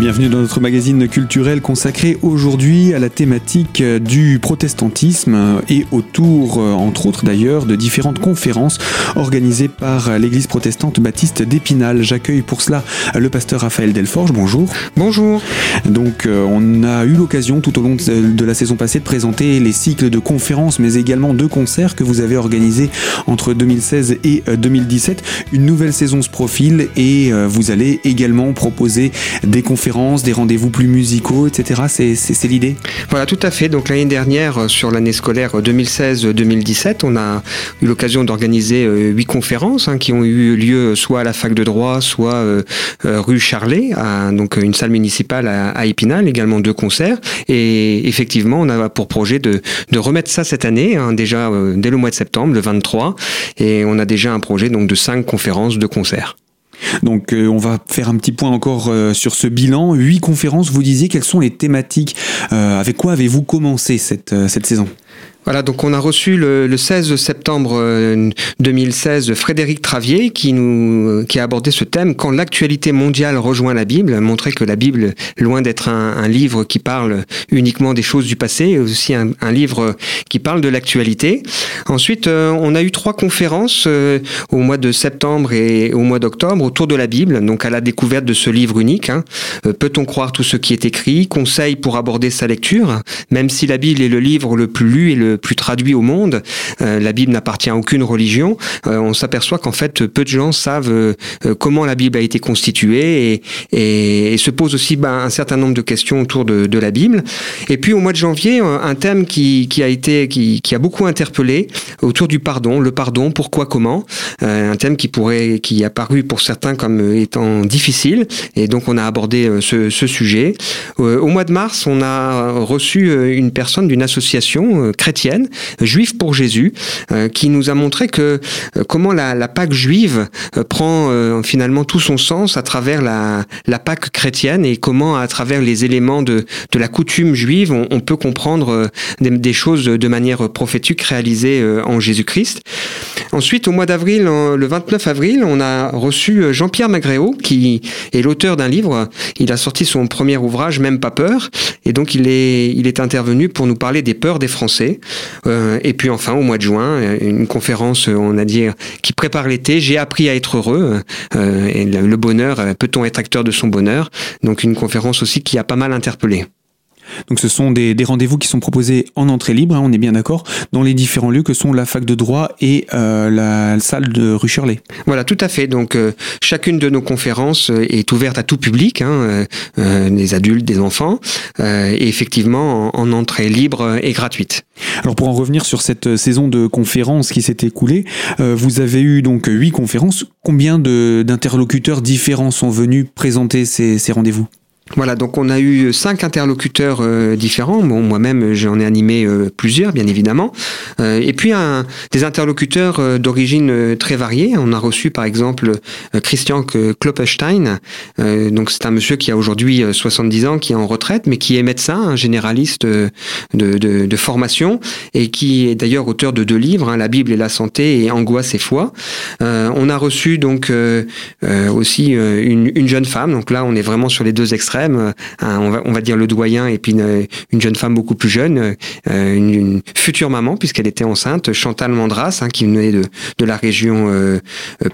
bienvenue dans notre magazine culturel consacré aujourd'hui à la thématique du protestantisme et autour, entre autres d'ailleurs, de différentes conférences organisées par l'église protestante baptiste d'Épinal. J'accueille pour cela le pasteur Raphaël Delforge. Bonjour. Bonjour. Donc, euh, on a eu l'occasion tout au long de la saison passée de présenter les cycles de conférences, mais également de concerts que vous avez organisés entre 2016 et 2017. Une nouvelle saison se profile et euh, vous allez également proposer des conférences, des rendez-vous plus musicaux, etc. C'est l'idée? Voilà, tout à fait. Donc l'année dernière, euh, sur l'année scolaire 2016-2017, on a eu l'occasion d'organiser huit conférences hein, qui ont eu lieu soit à la fac de droit, soit rue Charlet, à, donc une salle municipale à, Épinal, également deux concerts. Et effectivement, on a pour projet de, remettre ça cette année, hein, déjà dès le mois de septembre, le 23. Et on a déjà un projet donc de cinq conférences, de concerts. Donc euh, on va faire un petit point encore euh, sur ce bilan. Huit conférences, vous disiez quelles sont les thématiques euh, Avec quoi avez-vous commencé cette, cette saison? Voilà, donc on a reçu le, 16 septembre 2016 Frédéric Travier qui nous qui a abordé ce thème quand l'actualité mondiale rejoint la Bible, montrer que la Bible, loin d'être un, livre qui parle uniquement des choses du passé, est aussi un, livre qui parle de l'actualité. Ensuite, euh, on a eu trois conférences euh, au mois de septembre et au mois d'octobre autour de la Bible, donc à la découverte de ce livre unique. Hein. Euh, peut-on croire tout ce qui est écrit? Conseils pour aborder sa lecture, même si la Bible est le livre le plus lu le plus traduit au monde. Euh, la Bible n'appartient à aucune religion. Euh, on s'aperçoit qu'en fait, peu de gens savent euh, comment la Bible a été constituée et, se posent aussi ben, un certain nombre de questions autour de, la Bible. Et puis au mois de janvier, un thème qui, a été, qui, qui, a beaucoup interpellé autour du pardon, le pardon, pourquoi, comment, un thème qui pourrait, qui a paru pour certains comme étant difficile. Et donc on a abordé ce, ce sujet. au mois de mars, on a reçu une personne d'une association chrétienne juive pour Jésus, euh, qui nous a montré que euh, comment la, Pâque juive euh, prend finalement tout son sens à travers la, Pâque chrétienne et comment à travers les éléments de, de la coutume juive, on, peut comprendre des, des, choses de manière prophétique réalisées en Jésus-Christ. Ensuite, au mois d'avril, le 29 avril, on a reçu Jean-Pierre Magréo, qui est l'auteur d'un livre. Il a sorti son premier ouvrage, Même pas peur, et donc il est, il est intervenu pour nous parler des peurs des Français. Euh, et puis enfin, au mois de juin, une conférence, on a dit, qui prépare l'été. J'ai appris à être heureux. Euh, et le bonheur, peut-on être acteur de son bonheur? Donc une conférence aussi qui a pas mal interpellé. Donc ce sont des, rendez-vous qui sont proposés en entrée libre, hein, on est bien d'accord, dans les différents lieux que sont la fac de droit et euh, la salle de rue Shirley. Voilà, tout à fait. Donc euh, chacune de nos conférences euh, est ouverte à tout public, hein, des adultes, des enfants, et effectivement en, entrée libre et gratuite. Alors pour en revenir sur cette saison de conférences qui s'est écoulée, vous avez eu donc huit conférences. Combien d'interlocuteurs différents sont venus présenter ces rendez-vous? Voilà, donc on a eu cinq interlocuteurs euh, différents. Bon, moi-même, j'en ai animé euh, plusieurs, bien évidemment. Euh, et puis un, des interlocuteurs d'origine très variée. On a reçu, par exemple, Christian Kloppestein. donc c'est un monsieur qui a aujourd'hui 70 ans, qui est en retraite, mais qui est médecin, un généraliste de, de, de, formation, et qui est d'ailleurs auteur de deux livres, hein, La Bible et la santé et Angoisse et foi. on a reçu donc aussi une, une jeune femme. Donc là, on est vraiment sur les deux euh, on, va, on, va, dire le doyen et puis une, jeune femme beaucoup plus jeune, euh, une, future maman puisqu'elle était enceinte, Chantal Mandras, hein, qui venait de, de la région euh,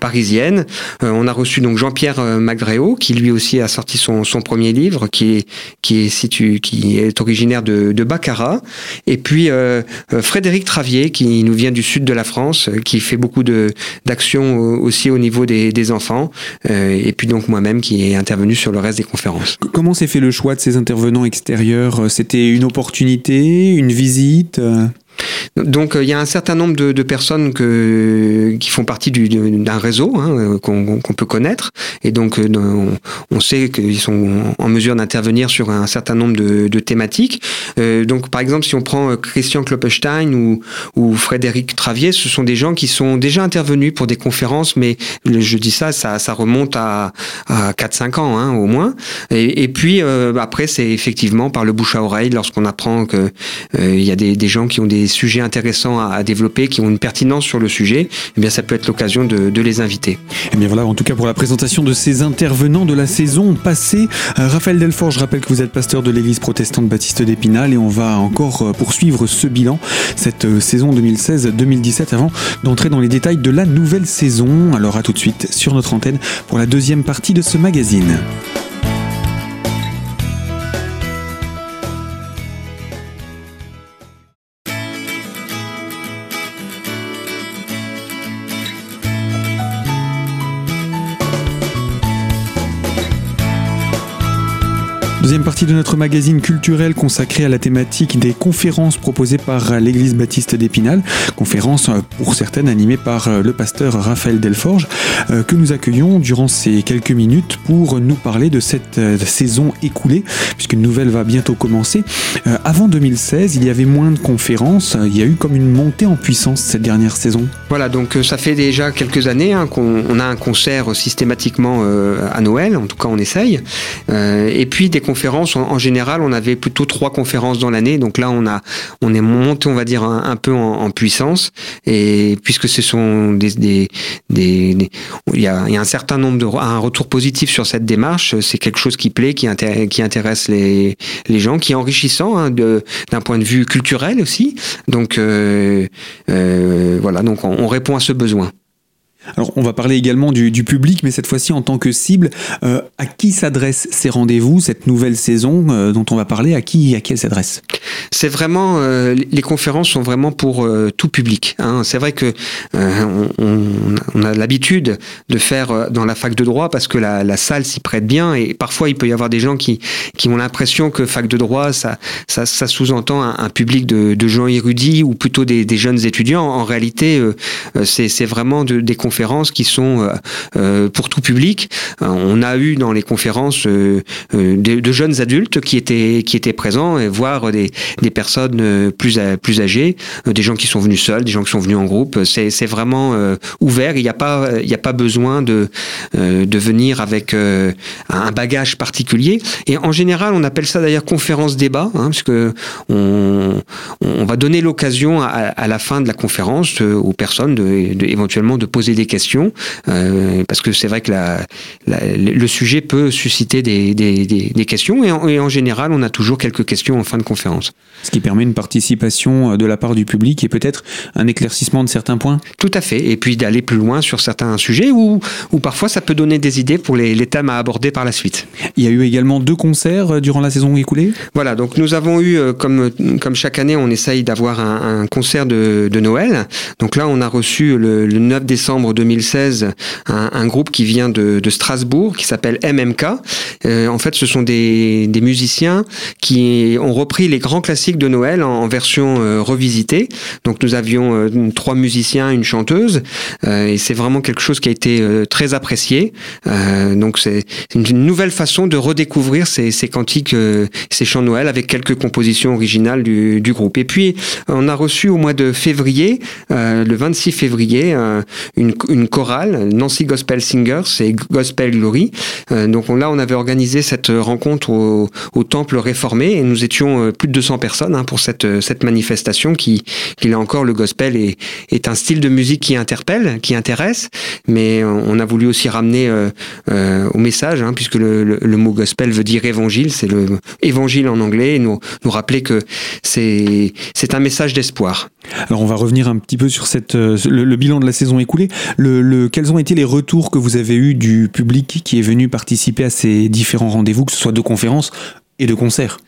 parisienne. on a reçu donc Jean-Pierre Magréo, qui lui aussi a sorti son, son premier livre, qui est, qui est, qui est originaire de, de Baccarat. Et puis Frédéric Travier, qui nous vient du sud de la France, qui fait beaucoup d'actions aussi au niveau des, des enfants. et puis donc moi-même qui est intervenu sur le reste des conférences. Comment s'est fait le choix de ces intervenants extérieurs? C'était une opportunité, une visite? Donc euh, il y a un certain nombre de, personnes que, qui font partie d'un réseau hein, euh, qu'on peut connaître et donc euh, on, on sait qu'ils sont en mesure d'intervenir sur un certain nombre de, de thématiques. Euh, donc par exemple si on prend Christian Kloppestein ou, ou Frédéric Travier, ce sont des gens qui sont déjà intervenus pour des conférences, mais je dis ça, ça, ça remonte à, à 4-5 ans hein, au moins. Et, puis après c'est effectivement par le bouche à oreille lorsqu'on apprend que il y a des, des gens qui ont des sujets intéressants à, développer, qui ont une pertinence sur le sujet, eh bien ça peut être l'occasion de, de, les inviter. Et eh bien voilà, en tout cas pour la présentation de ces intervenants de la saison passée. Euh, Raphaël Delfort, je rappelle que vous êtes pasteur de l'église protestante Baptiste d'Épinal et on va encore euh, poursuivre ce bilan, cette euh, saison 2016-2017 avant d'entrer dans les détails de la nouvelle saison. Alors à tout de suite sur notre antenne pour la deuxième partie de ce magazine. Deuxième partie de notre magazine culturel consacré à la thématique des conférences proposées par l'église baptiste d'Épinal, conférences euh, pour certaines animées par euh, le pasteur Raphaël Delforge, euh, que nous accueillons durant ces quelques minutes pour nous parler de cette saison écoulée, puisqu'une nouvelle va bientôt commencer. Avant 2016, il y avait moins de conférences, il y a eu comme une montée en puissance cette dernière saison. Voilà, donc ça fait déjà quelques années hein, qu'on a un concert systématiquement à Noël, en tout cas on essaye, et puis des conférences en, général, on avait plutôt trois conférences dans l'année. Donc là, on a, on est monté, on va dire, un, peu en, puissance. Et puisque ce sont des, des, des, il, y a, un certain nombre de, un retour positif sur cette démarche. C'est quelque chose qui plaît, qui, intéresse, qui intéresse les, les gens, qui est enrichissant hein, d'un point de vue culturel aussi. Donc euh, euh, voilà, donc on répond à ce besoin. Alors, on va parler également du, public, mais cette fois-ci en tant que cible. Euh, à qui s'adressent ces rendez-vous, cette nouvelle saison euh, dont on va parler? À qui, à qui elle s'adresse? C'est vraiment euh, les conférences sont vraiment pour tout public. Hein. C'est vrai que on, a l'habitude de faire dans la fac de droit parce que la, salle s'y prête bien et parfois il peut y avoir des gens qui qui ont l'impression que fac de droit ça ça, sous-entend un, public de, gens érudits ou plutôt des, jeunes étudiants. En réalité, c'est vraiment des conférences qui sont euh, euh, pour tout public. Euh, on a eu dans les conférences de, jeunes adultes qui étaient qui étaient présents et voir des, des personnes plus plus âgées, des gens qui sont venus seuls, des gens qui sont venus en groupe. C'est vraiment ouvert. Il n'y a pas a pas besoin de de venir avec un bagage particulier. Et en général, on appelle ça d'ailleurs conférence débat, hein, parce que on, on va donner l'occasion à, à, la fin de la conférence aux personnes de, de, éventuellement de poser des questions, euh, parce que c'est vrai que la, le sujet peut susciter des, des, des, questions, et en, et en, général, on a toujours quelques questions en fin de conférence. Ce qui permet une participation euh, de la part du public et peut-être un éclaircissement de certains points Tout à fait, et puis d'aller plus loin sur certains sujets, ou, ou parfois ça peut donner des idées pour les, les, thèmes à aborder par la suite. Il y a eu également deux concerts euh, durant la saison écoulée? Voilà, donc nous avons eu, comme, comme chaque année, on essaye d'avoir un, un, concert de, de Noël. Donc là, on a reçu le, le 9 décembre 2016 un, groupe qui vient de, Strasbourg qui s'appelle MMK. Euh, en fait, ce sont des, musiciens qui ont repris les grands classiques de Noël en, version euh, revisitée. Donc nous avions euh, trois musiciens, une chanteuse, et c'est vraiment quelque chose qui a été très apprécié. donc c'est une nouvelle façon de redécouvrir ces, cantiques, ces chants de Noël avec quelques compositions originales du, du, groupe. Et puis on a reçu au mois de février, le 26 février, une, une chorale, Nancy Gospel Singers et Gospel Glory. Euh, donc là, on avait organisé cette rencontre au, temple réformé et nous étions euh, plus de 200 personnes hein, pour cette, euh, cette manifestation qui, qui là encore, le gospel est, est un style de musique qui interpelle, qui intéresse, mais on a voulu aussi ramener au message, hein, puisque le, mot gospel veut dire évangile, c'est le évangile en anglais, et nous, nous rappeler que c'est un message d'espoir. Alors on va revenir un petit peu sur cette, le, bilan de la saison écoulée. Le, quels ont été les retours que vous avez eus du public qui est venu participer à ces différents rendez-vous, que ce soit de conférences et de concerts?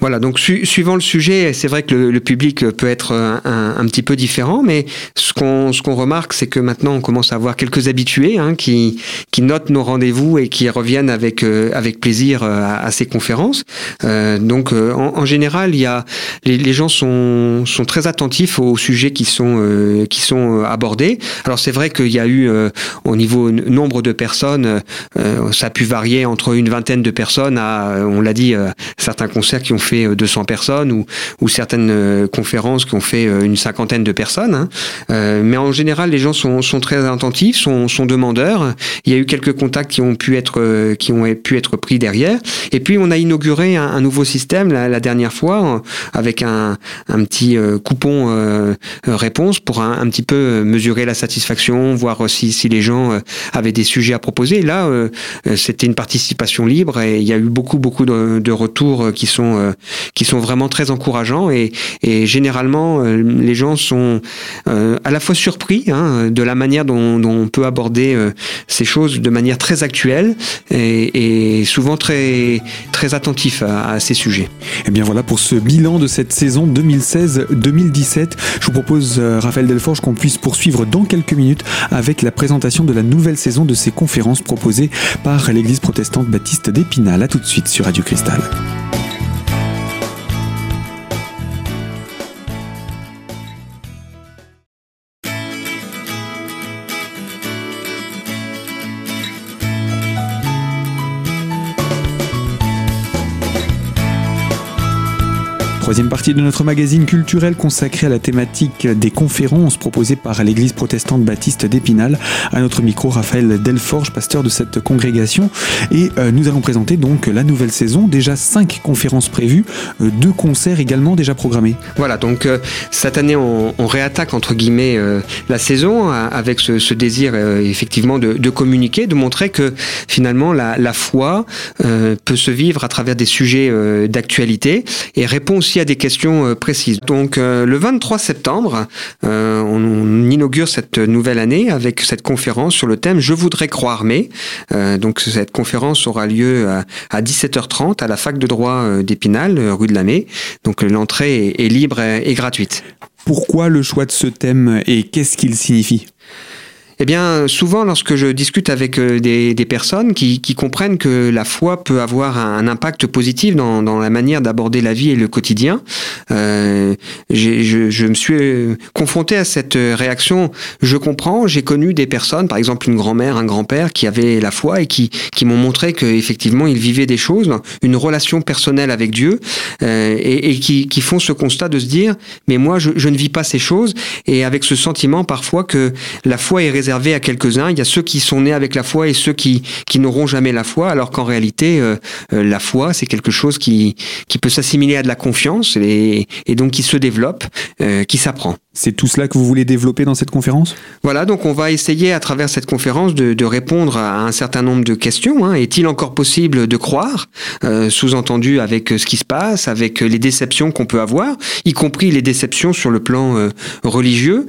Voilà, donc suivant le sujet, c'est vrai que le, public peut être un, un, petit peu différent, mais ce qu'on ce qu'on remarque, c'est que maintenant on commence à avoir quelques habitués hein, qui qui notent nos rendez-vous et qui reviennent avec euh, avec plaisir euh, à, ces conférences. Euh, donc euh, en, en, général, il y a les, les, gens sont sont très attentifs aux sujets qui sont qui sont abordés. Alors c'est vrai qu'il y a eu au niveau nombre de personnes, ça a pu varier entre une vingtaine de personnes à, on l'a dit, certains concerts qui ont fait 200 personnes ou, ou certaines conférences qui ont fait une cinquantaine de personnes. Hein. mais en général, les gens sont, sont très attentifs, sont, sont, demandeurs. Il y a eu quelques contacts qui ont pu être qui ont pu être pris derrière. Et puis on a inauguré un, un nouveau système la, la, dernière fois avec un, un petit coupon réponse pour un, un, petit peu mesurer la satisfaction, voir si, si les gens avaient des sujets à proposer. Là, euh, c'était une participation libre et il y a eu beaucoup, beaucoup de, retours qui sont, euh, qui sont vraiment très encourageants et, généralement, euh, les gens sont à la fois surpris hein, de la manière dont, on peut aborder ces choses de manière très actuelle et, souvent très, très attentifs à, à, ces sujets. Et eh bien voilà pour ce bilan de cette saison 2016-2017. Je vous propose, Raphaël Delforge, qu'on puisse poursuivre dans quelques minutes avec la présentation de la nouvelle saison de ces conférences proposées par l'église protestante baptiste d'Épinal. A tout de suite sur Radio Cristal. Troisième partie de notre magazine culturel consacré à la thématique des conférences proposées par l'église protestante baptiste d'Épinal. À notre micro, Raphaël Delforge, pasteur de cette congrégation. Et euh, nous allons présenter donc la nouvelle saison. Déjà cinq conférences prévues, euh, deux concerts également déjà programmés. Voilà, donc euh, cette année, on, réattaque entre guillemets la saison avec ce, désir effectivement de, communiquer, de montrer que finalement la foi peut se vivre à travers des sujets d'actualité et répond aussi à des questions euh, précises. Donc euh, le 23 septembre, euh, on, inaugure cette nouvelle année avec cette conférence sur le thème Je voudrais croire mais. donc cette conférence aura lieu à, 17h30 à la fac de droit d'Épinal, rue de la Mai. Donc l'entrée est libre et gratuite. Pourquoi le choix de ce thème et qu'est-ce qu'il signifie? Eh bien, souvent, lorsque je discute avec euh, des, personnes qui, comprennent que la foi peut avoir un, impact positif dans, la manière d'aborder la vie et le quotidien, euh, je, me suis euh, confronté à cette réaction. Je comprends, j'ai connu des personnes, par exemple une grand-mère, un grand-père, qui avaient la foi et qui, m'ont montré qu'effectivement, ils vivaient des choses, une relation personnelle avec Dieu, et, qui, font ce constat de se dire, mais moi, je, je ne vis pas ces choses, et avec ce sentiment parfois que la foi est réservée à quelques-uns. Il y a ceux qui sont nés avec la foi et ceux qui, qui n'auront jamais la foi, alors qu'en réalité, euh, euh, la foi, c'est quelque chose qui, qui peut s'assimiler à de la confiance et, et donc qui se développe, euh, qui s'apprend. C'est tout cela que vous voulez développer dans cette conférence? Voilà, donc on va essayer à travers cette conférence de, de répondre à un certain nombre de questions. Hein. Est-il encore possible de croire Sous-entendu avec ce qui se passe, avec les déceptions qu'on peut avoir, y compris les déceptions sur le plan religieux?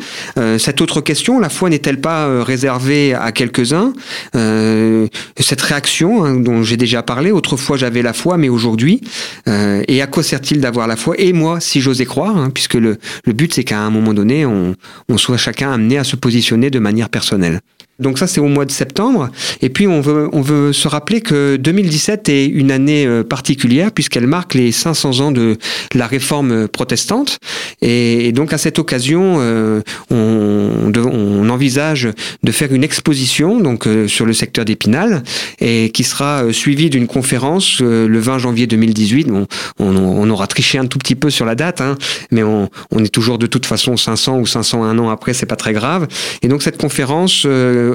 cette autre question, la foi n'est-elle pas euh, réservé à quelques-uns. Euh, cette réaction hein, dont j'ai déjà parlé, autrefois j'avais la foi, mais aujourd'hui, euh, et à quoi sert-il d'avoir la foi? Et moi, si j'osais croire, hein, puisque le, but c'est qu'à un moment donné, on, on soit chacun amené à se positionner de manière personnelle. Donc ça, c'est au mois de septembre. Et puis, on veut, on veut se rappeler que 2017 est une année euh, particulière puisqu'elle marque les 500 ans de la réforme protestante. Et, donc, à cette occasion, euh, on, envisage de faire une exposition donc euh, sur le secteur d'Épinal et qui sera suivie d'une conférence le 20 janvier 2018. On, on, aura triché un tout petit peu sur la date, hein, mais on, est toujours de toute façon 500 ou 501 ans après, c'est pas très grave. Et donc, cette conférence euh,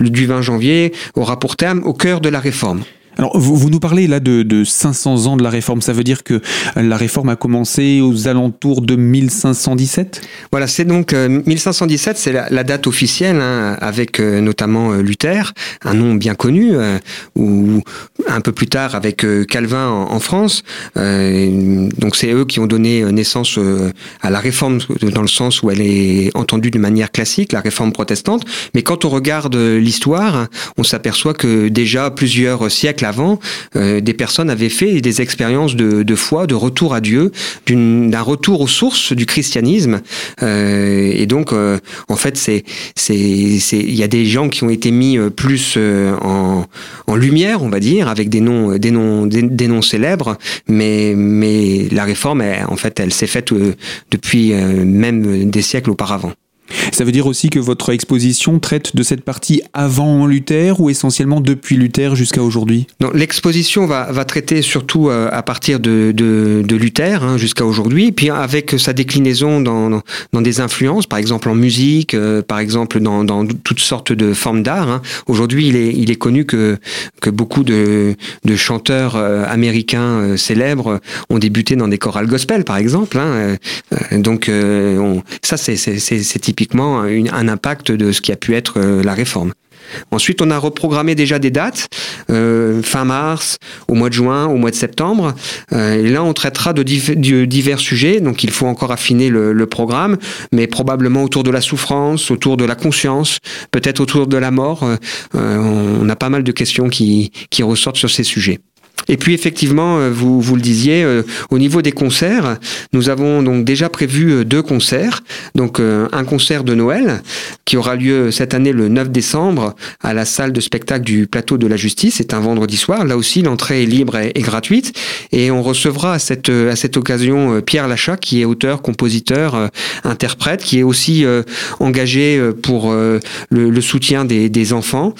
du 20 janvier aura pour terme au cœur de la réforme. Alors, vous, vous, nous parlez là de, de, 500 ans de la réforme. Ça veut dire que la réforme a commencé aux alentours de 1517 Voilà, c'est donc 1517, euh, c'est la, date officielle, hein, avec euh, notamment euh, Luther, un nom bien connu, ou un peu plus tard avec Calvin en, France. donc, c'est eux qui ont donné naissance à la réforme dans le sens où elle est entendue de manière classique, la réforme protestante. Mais quand on regarde l'histoire, on s'aperçoit que déjà plusieurs siècles avant, euh, des personnes avaient fait des expériences de, foi, de retour à Dieu, d'un retour aux sources du christianisme. Euh, et donc, euh, en fait, c'est il y a des gens qui ont été mis euh, plus euh, en, en, lumière, on va dire, avec des noms, des noms, des, noms célèbres. Mais, mais la réforme, en fait, elle s'est faite depuis même des siècles auparavant. Ça veut dire aussi que votre exposition traite de cette partie avant Luther ou essentiellement depuis Luther jusqu'à aujourd'hui? L'exposition va, va, traiter surtout euh, à partir de, de, Luther hein, jusqu'à aujourd'hui, puis avec sa déclinaison dans, dans, des influences, par exemple en musique, euh, par exemple dans, dans, toutes sortes de formes d'art. Hein. Aujourd'hui, il est, il est connu que, que beaucoup de, de chanteurs euh, américains célèbres ont débuté dans des chorales gospel, par exemple. Hein. donc, on, ça, c'est un impact de ce qui a pu être la réforme. Ensuite, on a reprogrammé déjà des dates, euh, fin mars, au mois de juin, au mois de septembre. Euh, là, on traitera de, divers sujets, donc il faut encore affiner le, programme, mais probablement autour de la souffrance, autour de la conscience, peut-être autour de la mort. Euh, on a pas mal de questions qui ressortent sur ces sujets. Et puis effectivement, euh, vous, vous le disiez, euh, au niveau des concerts, nous avons donc déjà prévu euh, deux concerts. Donc un concert de Noël qui aura lieu cette année le 9 décembre à la salle de spectacle du Plateau de la Justice. C'est un vendredi soir. Là aussi, l'entrée est libre et, gratuite. Et on recevra à cette, à cette occasion Pierre Lachat, qui est auteur, compositeur, interprète, qui est aussi engagé pour le, soutien des, des enfants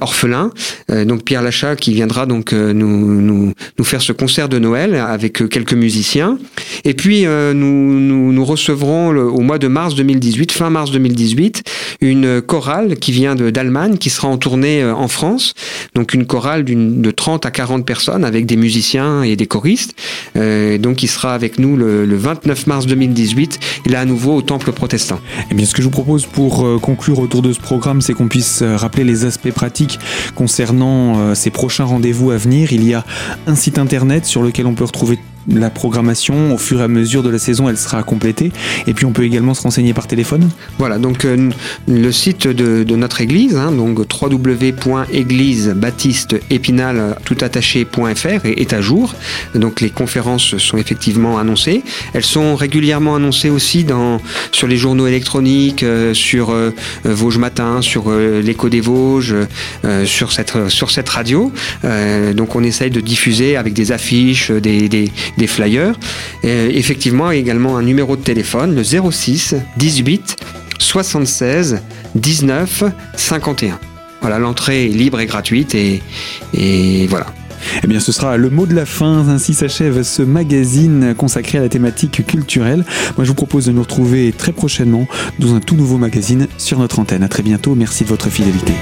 orphelins. donc Pierre Lachat qui viendra donc nous, faire ce concert de Noël avec quelques musiciens. Et puis, euh, nous, nous, recevrons au mois de mars 2018, fin mars 2018, une chorale qui vient d'Allemagne, qui sera en tournée euh, en France. Donc, une chorale de 30 à 40 personnes avec des musiciens et des choristes. Euh, donc, qui sera avec nous le, le 29 mars 2018, et là à nouveau au Temple protestant. Eh bien, ce que je vous propose pour conclure autour de ce programme, c'est qu'on puisse rappeler les aspects pratiques concernant ces prochains rendez-vous à venir il y a un site internet sur lequel on peut retrouver la programmation au fur et à mesure de la saison elle sera complétée. Et puis on peut également se renseigner par téléphone. Voilà donc euh, le site de, notre église hein, donc www.église baptiste épinal tout attaché.fr est à jour. Donc les conférences sont effectivement annoncées. Elles sont régulièrement annoncées aussi dans sur les journaux électroniques euh, sur euh, Vosges Matin sur l'écho des Vosges sur cette sur cette radio. Donc on essaye de diffuser avec des affiches des des flyers. Et effectivement, également un numéro de téléphone, le 06 18 76 19 51. Voilà, l'entrée est libre et gratuite et, et voilà. Eh bien, ce sera le mot de la fin. Ainsi s'achève ce magazine consacré à la thématique culturelle. Moi, je vous propose de nous retrouver très prochainement dans un tout nouveau magazine sur notre antenne. À très bientôt. Merci de votre fidélité.